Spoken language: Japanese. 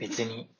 別に。